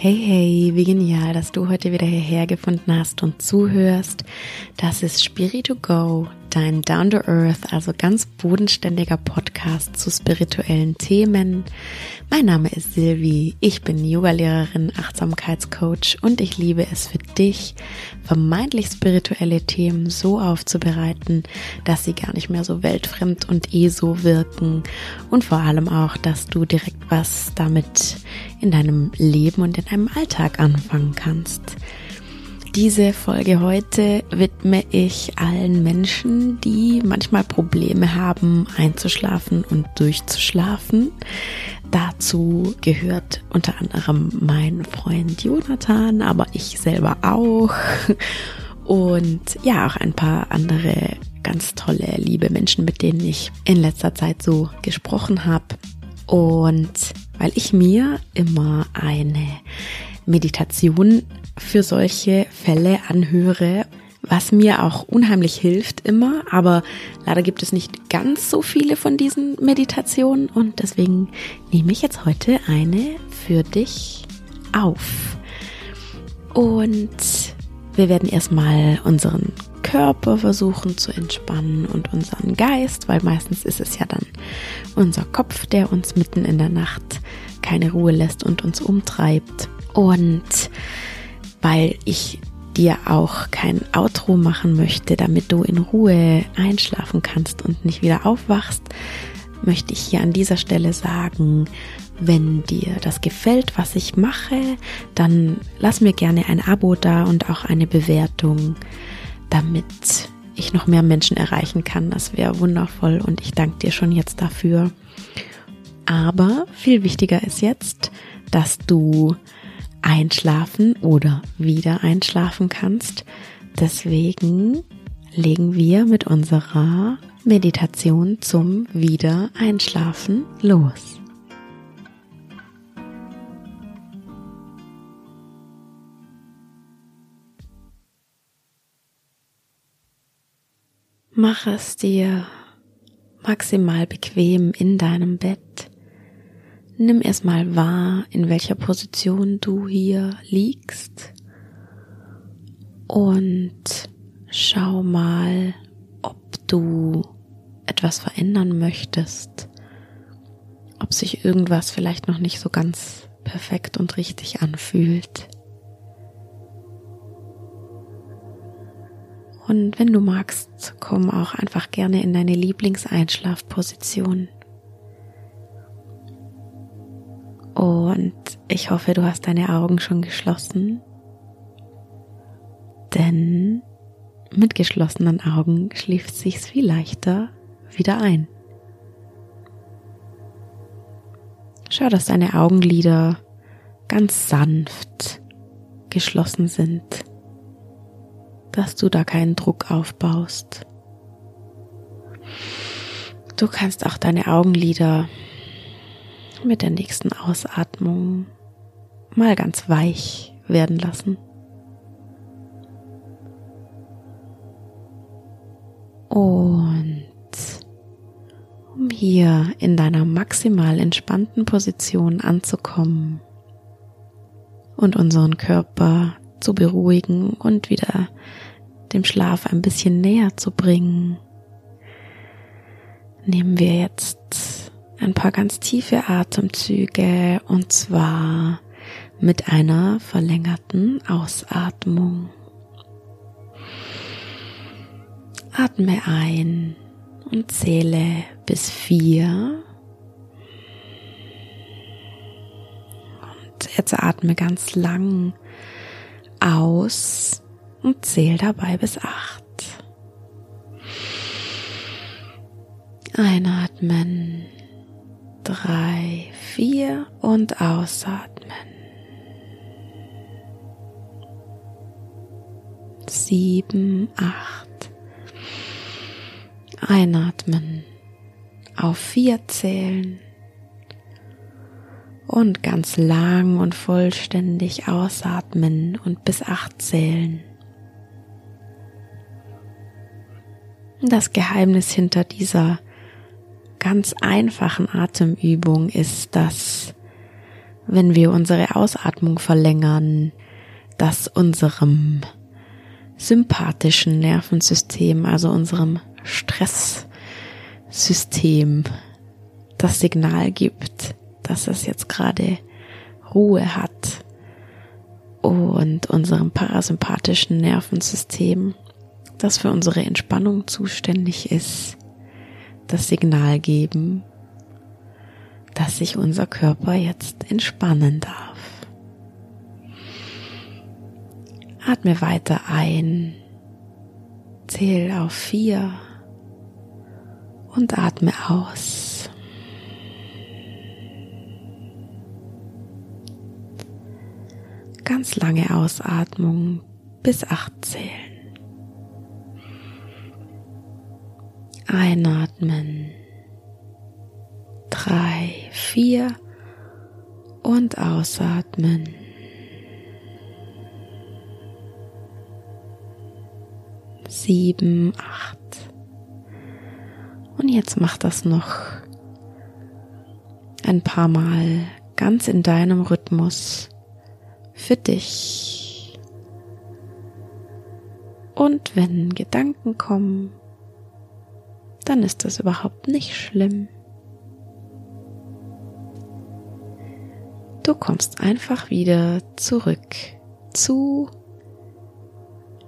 Hey, hey, wie genial, dass du heute wieder hierher gefunden hast und zuhörst. Das ist Spirit to Go, dein Down to Earth, also ganz bodenständiger Podcast zu spirituellen Themen. Mein Name ist Silvi, ich bin Yogalehrerin, Achtsamkeitscoach und ich liebe es für dich, vermeintlich spirituelle Themen so aufzubereiten, dass sie gar nicht mehr so weltfremd und eh so wirken und vor allem auch, dass du direkt was damit in deinem Leben und in deinem Alltag anfangen kannst. Diese Folge heute widme ich allen Menschen, die manchmal Probleme haben, einzuschlafen und durchzuschlafen. Dazu gehört unter anderem mein Freund Jonathan, aber ich selber auch. Und ja, auch ein paar andere ganz tolle, liebe Menschen, mit denen ich in letzter Zeit so gesprochen habe. Und weil ich mir immer eine Meditation für solche Fälle anhöre, was mir auch unheimlich hilft immer, aber leider gibt es nicht ganz so viele von diesen Meditationen und deswegen nehme ich jetzt heute eine für dich auf. Und wir werden erstmal unseren Körper versuchen zu entspannen und unseren Geist, weil meistens ist es ja dann unser Kopf, der uns mitten in der Nacht keine Ruhe lässt und uns umtreibt. Und weil ich dir auch kein Outro machen möchte, damit du in Ruhe einschlafen kannst und nicht wieder aufwachst, möchte ich hier an dieser Stelle sagen, wenn dir das gefällt, was ich mache, dann lass mir gerne ein Abo da und auch eine Bewertung, damit ich noch mehr Menschen erreichen kann. Das wäre wundervoll und ich danke dir schon jetzt dafür. Aber viel wichtiger ist jetzt, dass du einschlafen oder wieder einschlafen kannst. Deswegen legen wir mit unserer Meditation zum Wieder einschlafen los. Mach es dir maximal bequem in deinem Bett. Nimm erstmal wahr, in welcher Position du hier liegst und schau mal, ob du etwas verändern möchtest, ob sich irgendwas vielleicht noch nicht so ganz perfekt und richtig anfühlt. Und wenn du magst, komm auch einfach gerne in deine Lieblingseinschlafposition. Und ich hoffe, du hast deine Augen schon geschlossen. Denn mit geschlossenen Augen schläft sich's viel leichter wieder ein. Schau, dass deine Augenlider ganz sanft geschlossen sind, dass du da keinen Druck aufbaust. Du kannst auch deine Augenlider mit der nächsten Ausatmung mal ganz weich werden lassen. Und um hier in deiner maximal entspannten Position anzukommen und unseren Körper zu beruhigen und wieder dem Schlaf ein bisschen näher zu bringen, nehmen wir jetzt ein paar ganz tiefe Atemzüge und zwar mit einer verlängerten Ausatmung. Atme ein und zähle bis vier. Und jetzt atme ganz lang aus und zähl dabei bis acht. Einatmen drei, vier und ausatmen. Sieben, acht. Einatmen. Auf vier zählen. Und ganz lang und vollständig ausatmen und bis acht zählen. Das Geheimnis hinter dieser ganz einfachen Atemübung ist, dass wenn wir unsere Ausatmung verlängern, dass unserem sympathischen Nervensystem, also unserem Stresssystem, das Signal gibt, dass es jetzt gerade Ruhe hat. Und unserem parasympathischen Nervensystem, das für unsere Entspannung zuständig ist, das Signal geben, dass sich unser Körper jetzt entspannen darf. Atme weiter ein, zähl auf vier und atme aus. Ganz lange Ausatmung bis acht zählen. Einatmen drei, vier und ausatmen. Sieben, acht. Und jetzt mach das noch ein paar Mal ganz in deinem Rhythmus für dich. Und wenn Gedanken kommen, dann ist das überhaupt nicht schlimm. Du kommst einfach wieder zurück zu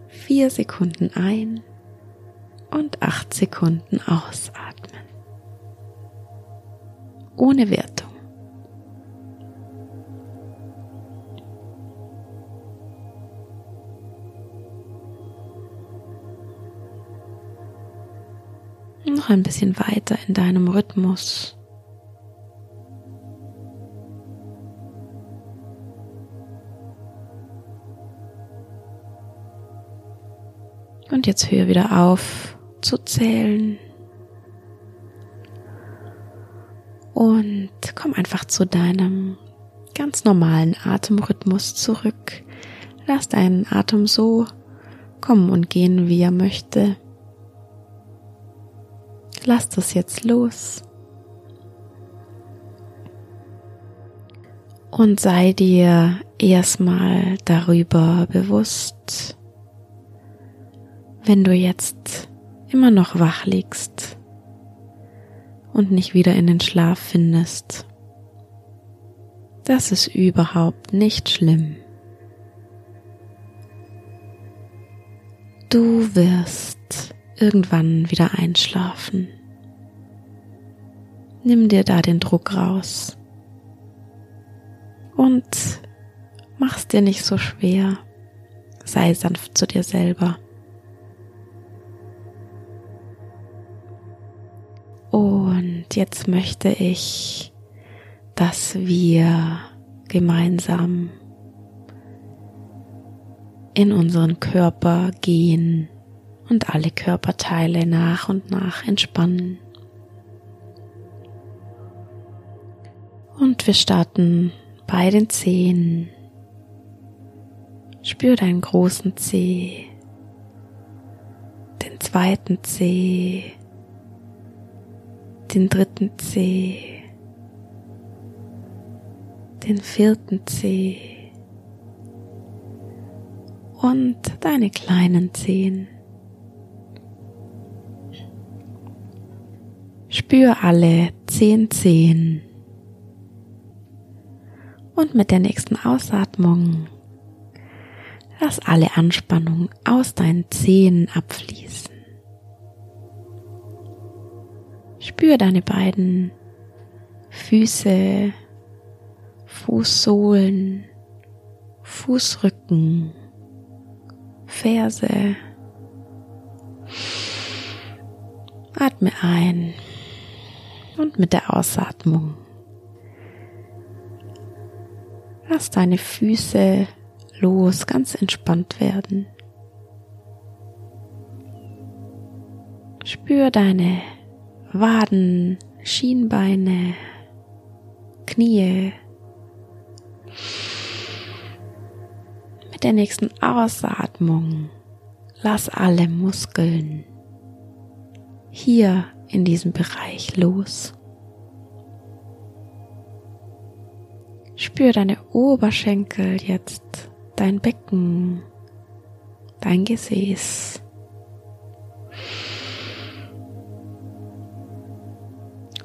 vier Sekunden ein und acht Sekunden ausatmen. Ohne Wertung. Ein bisschen weiter in deinem Rhythmus. Und jetzt höre wieder auf zu zählen. Und komm einfach zu deinem ganz normalen Atemrhythmus zurück. Lass deinen Atem so kommen und gehen, wie er möchte. Lass das jetzt los. Und sei dir erstmal darüber bewusst, wenn du jetzt immer noch wach liegst und nicht wieder in den Schlaf findest. Das ist überhaupt nicht schlimm. Du wirst irgendwann wieder einschlafen. Nimm dir da den Druck raus und mach's dir nicht so schwer. Sei sanft zu dir selber. Und jetzt möchte ich, dass wir gemeinsam in unseren Körper gehen und alle Körperteile nach und nach entspannen. Und wir starten bei den Zehen. Spür deinen großen Zeh, den zweiten Zeh, den dritten Zeh, den vierten Zeh und deine kleinen Zehen. Spür alle zehn Zehen und mit der nächsten Ausatmung lass alle Anspannung aus deinen Zehen abfließen. Spür deine beiden Füße, Fußsohlen, Fußrücken, Ferse. Atme ein und mit der Ausatmung lass deine Füße los, ganz entspannt werden. Spür deine Waden, Schienbeine, Knie. Mit der nächsten Ausatmung lass alle Muskeln hier in diesem Bereich los. Spür deine Oberschenkel jetzt, dein Becken, dein Gesäß.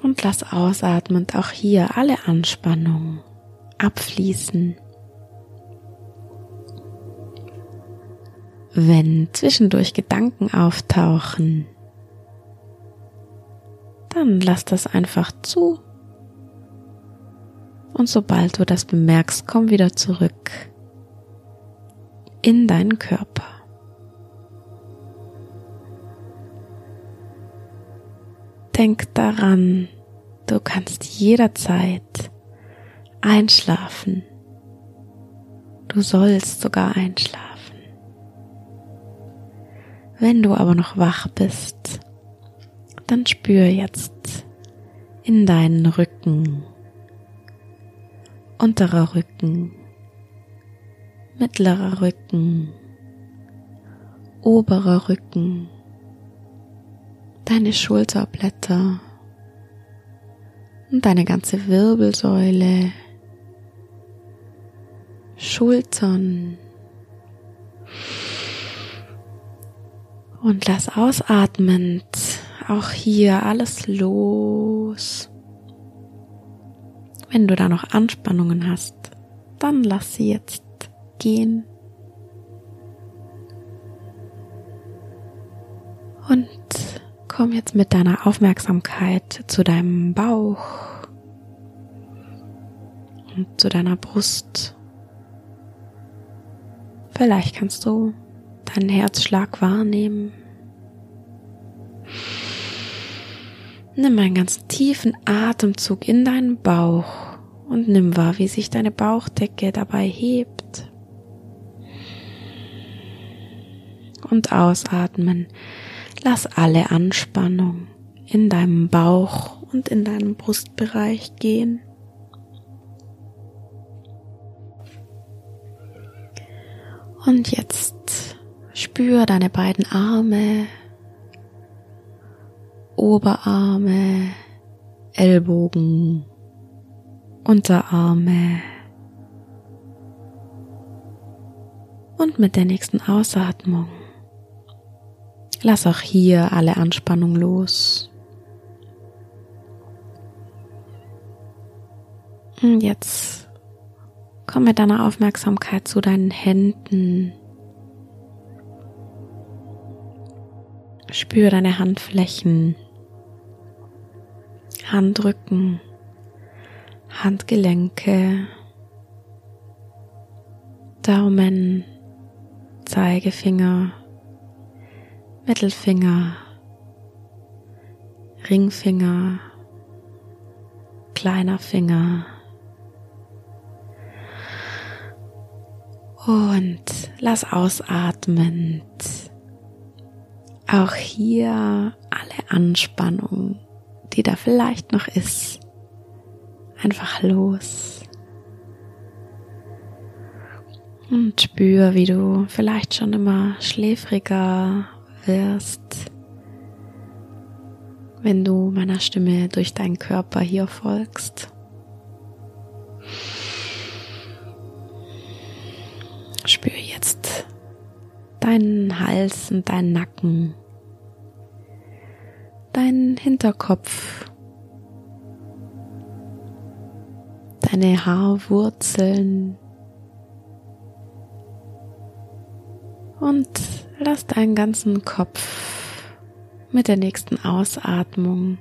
Und lass ausatmend auch hier alle Anspannung abfließen. Wenn zwischendurch Gedanken auftauchen, dann lass das einfach zu. Und sobald du das bemerkst, komm wieder zurück in deinen Körper. Denk daran, du kannst jederzeit einschlafen. Du sollst sogar einschlafen. Wenn du aber noch wach bist, dann spür jetzt in deinen Rücken, unterer Rücken, mittlerer Rücken, oberer Rücken, deine Schulterblätter und deine ganze Wirbelsäule, Schultern, Und lass ausatmend auch hier alles los. Wenn du da noch Anspannungen hast, dann lass sie jetzt gehen. Und komm jetzt mit deiner Aufmerksamkeit zu deinem Bauch und zu deiner Brust. Vielleicht kannst du deinen Herzschlag wahrnehmen. Nimm einen ganz tiefen Atemzug in deinen Bauch und nimm wahr, wie sich deine Bauchdecke dabei hebt. Und ausatmen. Lass alle Anspannung in deinem Bauch und in deinem Brustbereich gehen. Und jetzt Spür deine beiden Arme, Oberarme, Ellbogen, Unterarme. Und mit der nächsten Ausatmung lass auch hier alle Anspannung los. Und jetzt komm mit deiner Aufmerksamkeit zu deinen Händen, Spür deine Handflächen, Handrücken, Handgelenke, Daumen, Zeigefinger, Mittelfinger, Ringfinger, kleiner Finger. Und lass ausatmend auch hier alle Anspannung, die da vielleicht noch ist, einfach los. Und spür, wie du vielleicht schon immer schläfriger wirst, wenn du meiner Stimme durch deinen Körper hier folgst. Spür jetzt deinen Hals und deinen Nacken, deinen Hinterkopf, deine Haarwurzeln und lass deinen ganzen Kopf mit der nächsten Ausatmung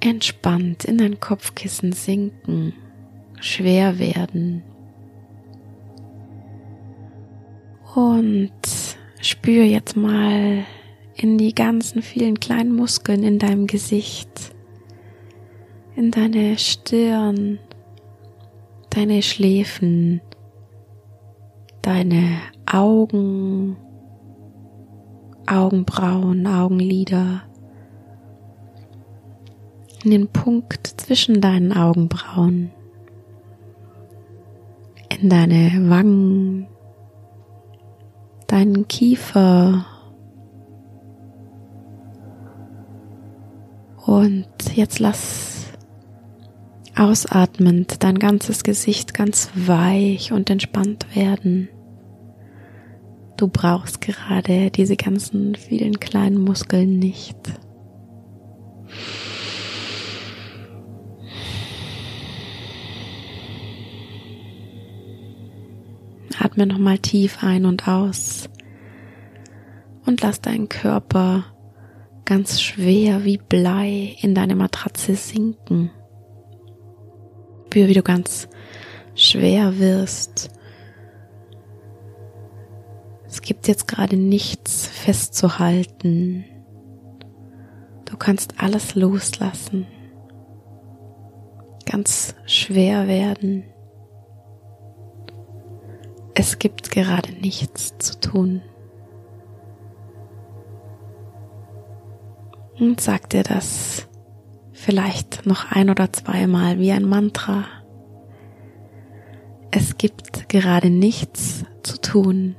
entspannt in dein Kopfkissen sinken, schwer werden. Und spür jetzt mal in die ganzen vielen kleinen Muskeln in deinem Gesicht, in deine Stirn, deine Schläfen, deine Augen, Augenbrauen, Augenlider, in den Punkt zwischen deinen Augenbrauen, in deine Wangen, deinen Kiefer. Und jetzt lass Ausatmend dein ganzes Gesicht ganz weich und entspannt werden. Du brauchst gerade diese ganzen vielen kleinen Muskeln nicht. Atme nochmal tief ein und aus und lass deinen Körper ganz schwer wie Blei in deine Matratze sinken. Spür, wie du ganz schwer wirst. Es gibt jetzt gerade nichts festzuhalten. Du kannst alles loslassen. Ganz schwer werden. Es gibt gerade nichts zu tun. Und sag dir das vielleicht noch ein oder zweimal wie ein Mantra. Es gibt gerade nichts zu tun.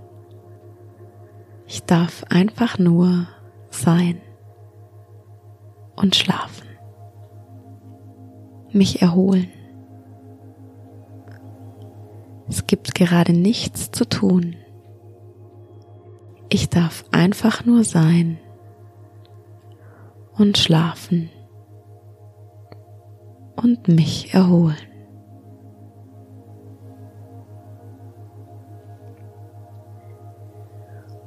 Ich darf einfach nur sein und schlafen, mich erholen. Es gibt gerade nichts zu tun. Ich darf einfach nur sein und schlafen und mich erholen.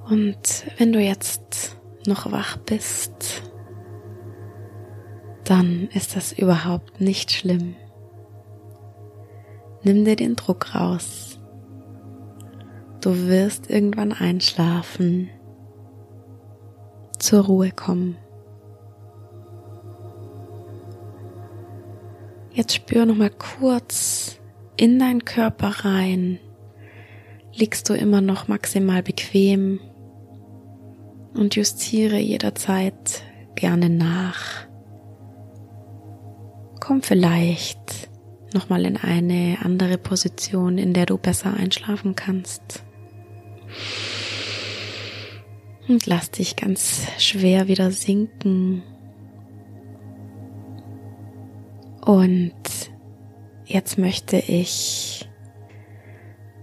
Und wenn du jetzt noch wach bist, dann ist das überhaupt nicht schlimm. Nimm dir den Druck raus. Du wirst irgendwann einschlafen, zur Ruhe kommen. Jetzt spür noch mal kurz in deinen Körper rein. Liegst du immer noch maximal bequem und justiere jederzeit gerne nach. Komm vielleicht noch mal in eine andere Position, in der du besser einschlafen kannst. Und lass dich ganz schwer wieder sinken Und jetzt möchte ich,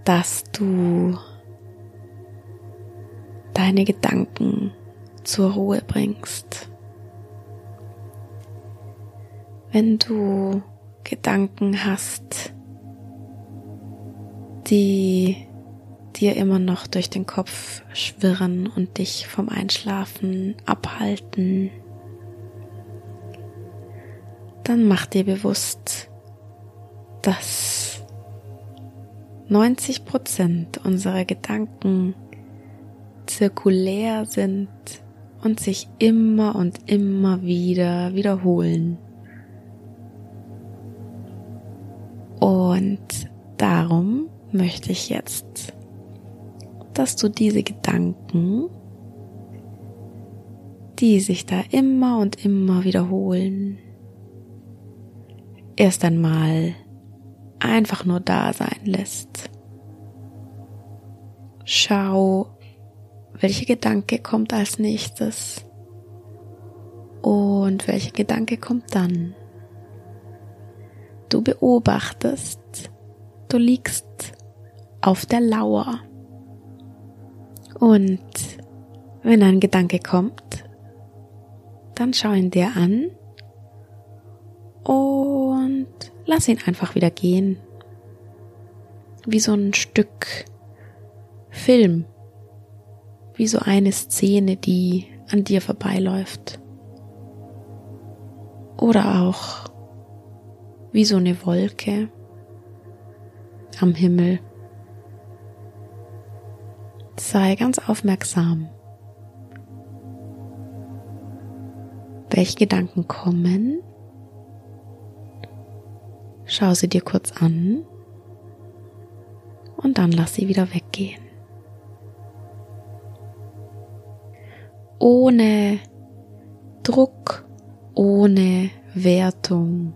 dass du deine Gedanken zur Ruhe bringst. Wenn du Gedanken hast, die dir immer noch durch den Kopf schwirren und dich vom Einschlafen abhalten, dann mach dir bewusst, dass 90 Prozent unserer Gedanken zirkulär sind und sich immer und immer wieder wiederholen. Und darum möchte ich jetzt, dass du diese Gedanken, die sich da immer und immer wiederholen, erst einmal einfach nur da sein lässt. Schau, welcher Gedanke kommt als nächstes und welcher Gedanke kommt dann. Du beobachtest, du liegst auf der Lauer und wenn ein Gedanke kommt, dann schau ihn dir an und lass ihn einfach wieder gehen. Wie so ein Stück Film. Wie so eine Szene, die an dir vorbeiläuft. Oder auch wie so eine Wolke am Himmel. Sei ganz aufmerksam. Welche Gedanken kommen Schau sie dir kurz an und dann lass sie wieder weggehen. Ohne Druck, ohne Wertung.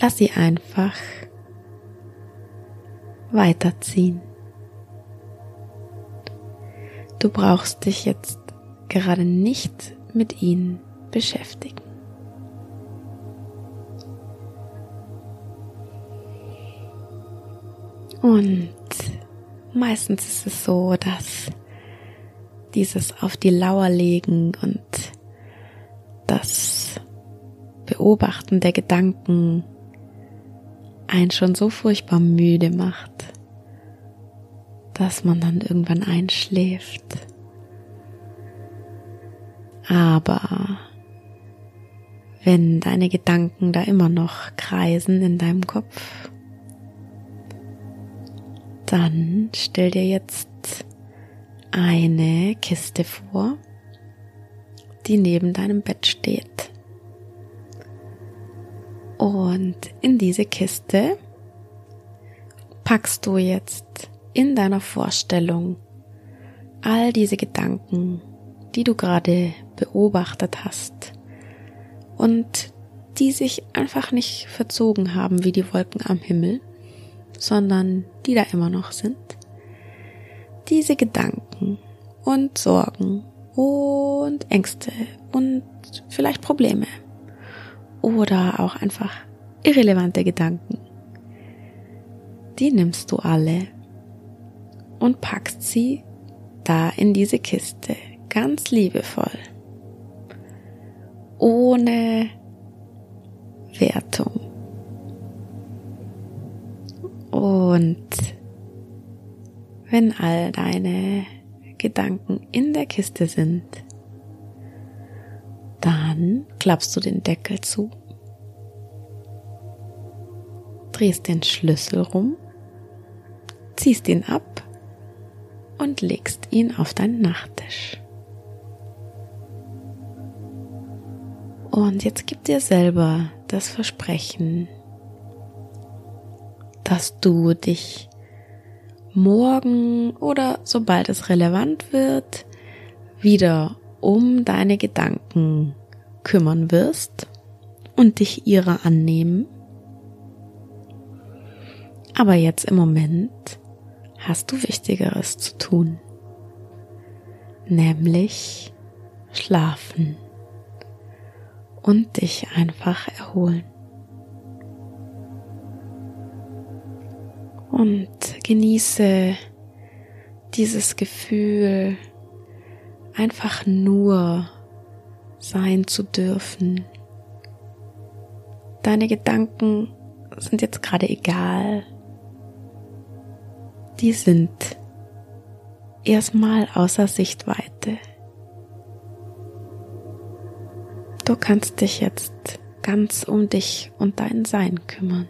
Lass sie einfach weiterziehen. Du brauchst dich jetzt gerade nicht mit ihnen beschäftigen. Und meistens ist es so, dass dieses auf die Lauer legen und das Beobachten der Gedanken einen schon so furchtbar müde macht, dass man dann irgendwann einschläft. Aber wenn deine Gedanken da immer noch kreisen in deinem Kopf, dann stell dir jetzt eine Kiste vor, die neben deinem Bett steht. Und in diese Kiste packst du jetzt in deiner Vorstellung all diese Gedanken, die du gerade beobachtet hast und die sich einfach nicht verzogen haben wie die Wolken am Himmel, sondern die da immer noch sind. Diese Gedanken und Sorgen und Ängste und vielleicht Probleme oder auch einfach irrelevante Gedanken. Die nimmst du alle und packst sie da in diese Kiste ganz liebevoll, ohne Wertung. Und wenn all deine Gedanken in der Kiste sind, dann klappst du den Deckel zu, drehst den Schlüssel rum, ziehst ihn ab und legst ihn auf deinen Nachttisch. Und jetzt gib dir selber das Versprechen, dass du dich morgen oder sobald es relevant wird, wieder um deine Gedanken kümmern wirst und dich ihrer annehmen. Aber jetzt im Moment hast du Wichtigeres zu tun, nämlich schlafen und dich einfach erholen. Und genieße dieses Gefühl, einfach nur sein zu dürfen. Deine Gedanken sind jetzt gerade egal die sind erstmal außer Sichtweite. Du kannst dich jetzt ganz um dich und dein Sein kümmern.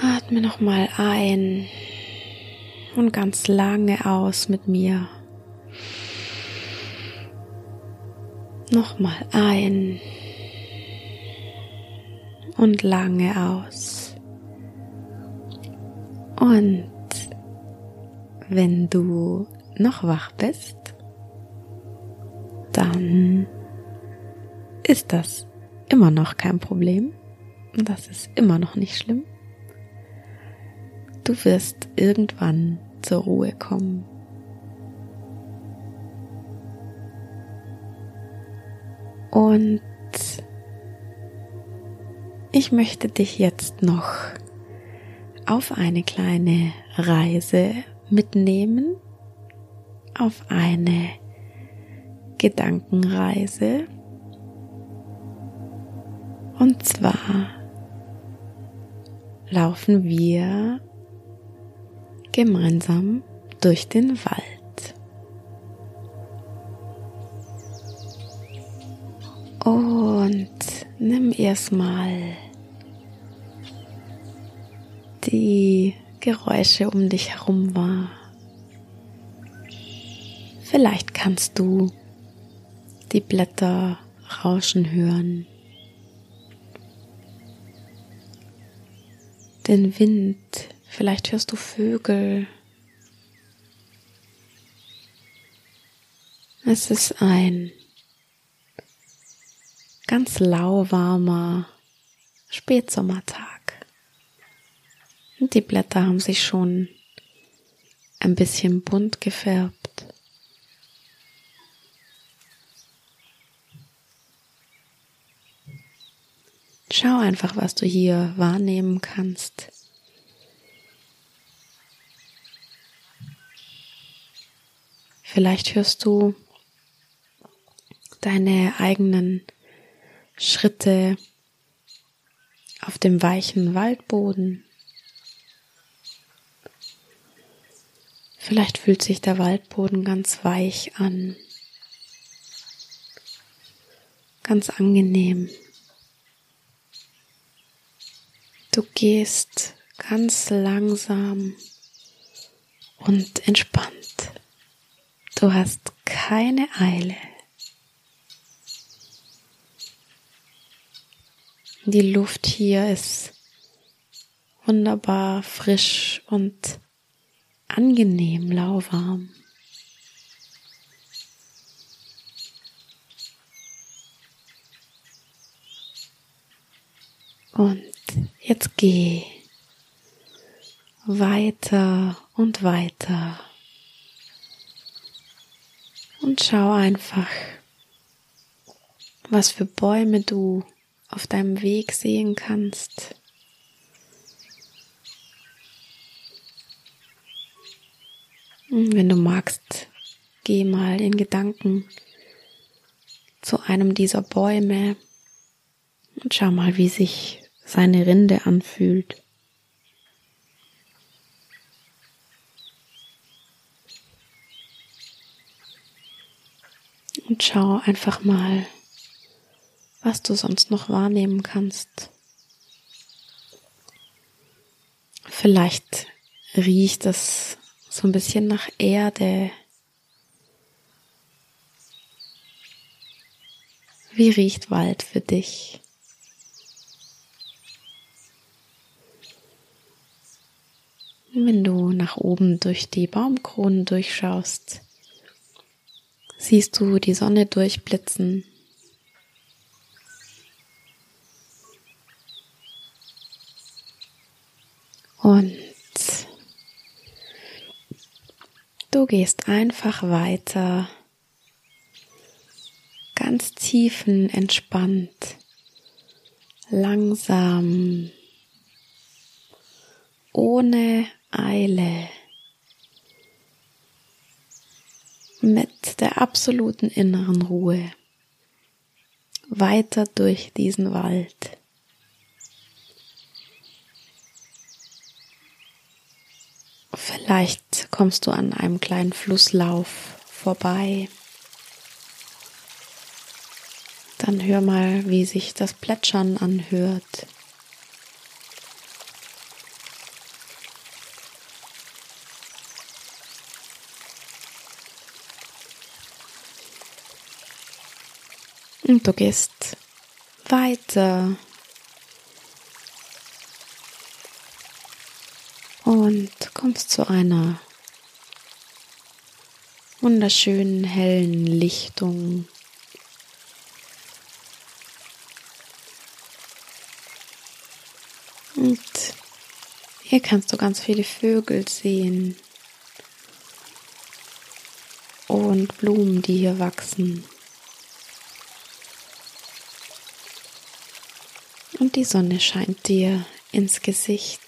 Atme nochmal ein und ganz lange aus mit mir. Nochmal ein und lange aus. Und wenn du noch wach bist, dann ist das immer noch kein Problem. Das ist immer noch nicht schlimm. Du wirst irgendwann zur Ruhe kommen. Und ich möchte dich jetzt noch auf eine kleine Reise mitnehmen, auf eine Gedankenreise. Und zwar laufen wir gemeinsam durch den Wald. Und nimm erstmal die Geräusche um dich herum wahr. Vielleicht kannst du die Blätter rauschen hören. Den Wind, vielleicht hörst du Vögel. Es ist ein ganz lauwarmer Spätsommertag. Und die Blätter haben sich schon ein bisschen bunt gefärbt. Schau einfach, was du hier wahrnehmen kannst. Vielleicht hörst du deine eigenen Schritte auf dem weichen Waldboden. Vielleicht fühlt sich der Waldboden ganz weich an, ganz angenehm. Du gehst ganz langsam und entspannt. Du hast keine Eile. Die Luft hier ist wunderbar frisch und angenehm lauwarm. Und jetzt geh weiter und weiter. Und schau einfach, was für Bäume du auf deinem Weg sehen kannst. Wenn du magst, geh mal in Gedanken zu einem dieser Bäume und schau mal, wie sich seine Rinde anfühlt. Und schau einfach mal, was du sonst noch wahrnehmen kannst. Vielleicht riecht es so ein bisschen nach Erde. Wie riecht Wald für dich? Wenn du nach oben durch die Baumkronen durchschaust, siehst du die Sonne durchblitzen. Und du gehst einfach weiter, ganz tiefen entspannt, langsam, ohne Eile, mit der absoluten inneren Ruhe. Weiter durch diesen Wald. Vielleicht kommst du an einem kleinen Flusslauf vorbei. Dann hör mal, wie sich das Plätschern anhört. Und du gehst weiter. Und kommst zu einer wunderschönen hellen Lichtung. Und hier kannst du ganz viele Vögel sehen und Blumen, die hier wachsen. und die Sonne scheint dir ins Gesicht.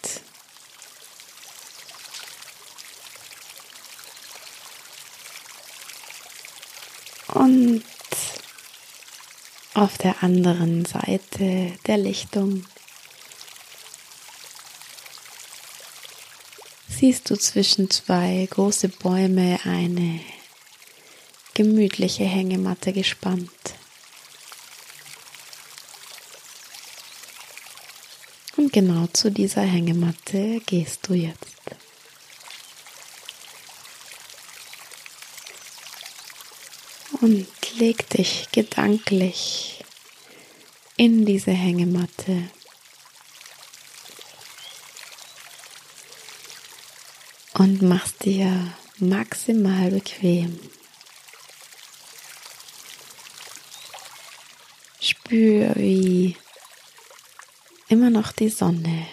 Und auf der anderen Seite der Lichtung siehst du zwischen zwei große Bäume eine gemütliche Hängematte gespannt. Und genau zu dieser Hängematte gehst du jetzt. Und leg dich gedanklich in diese Hängematte. Und machst dir maximal bequem. Spür, wie immer noch die Sonne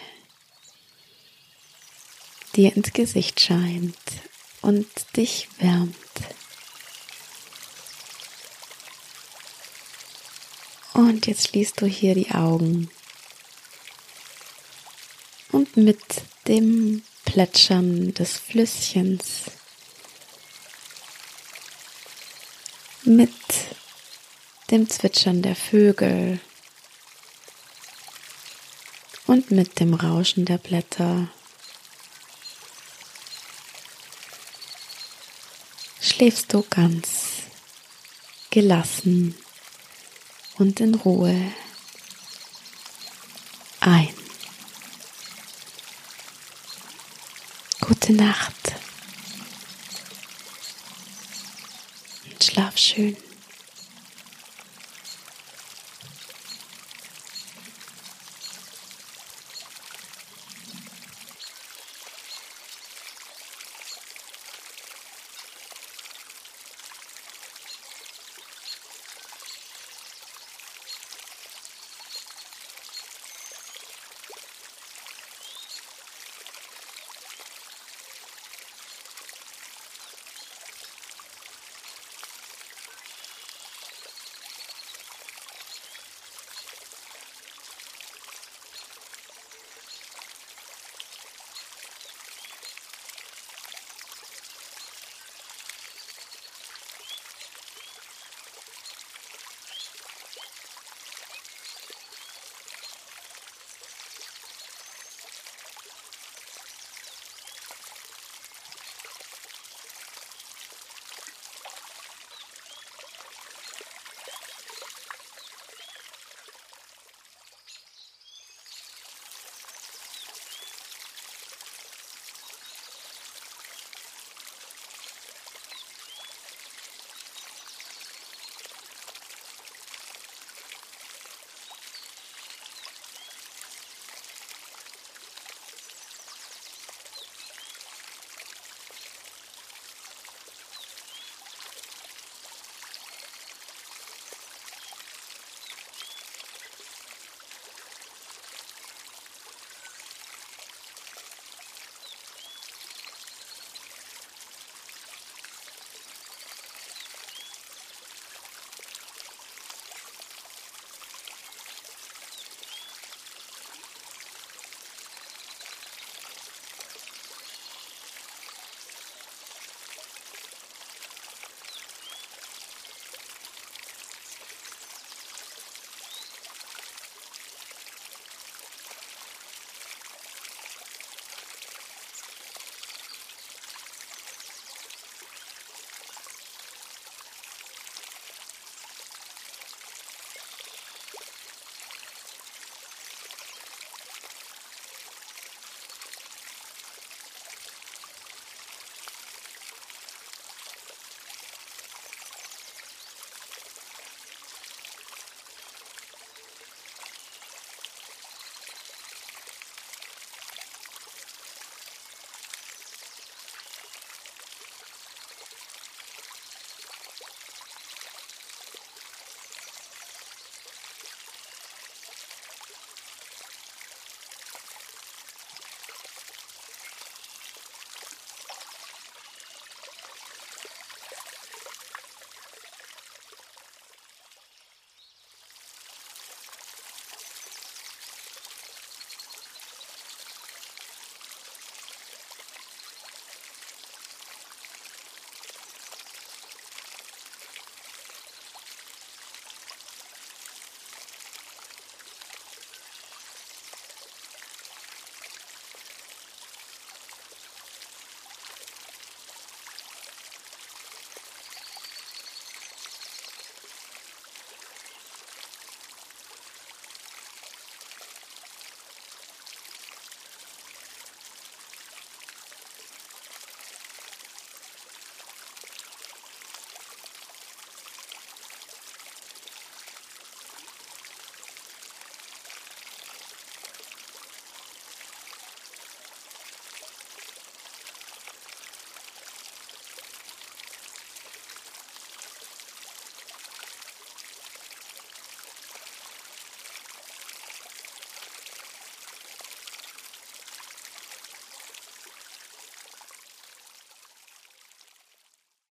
dir ins Gesicht scheint und dich wärmt. Und jetzt schließt du hier die Augen. Und mit dem Plätschern des Flüsschens, mit dem Zwitschern der Vögel. Und mit dem Rauschen der Blätter. Schläfst du ganz gelassen und in Ruhe ein. Gute Nacht schlaf schön.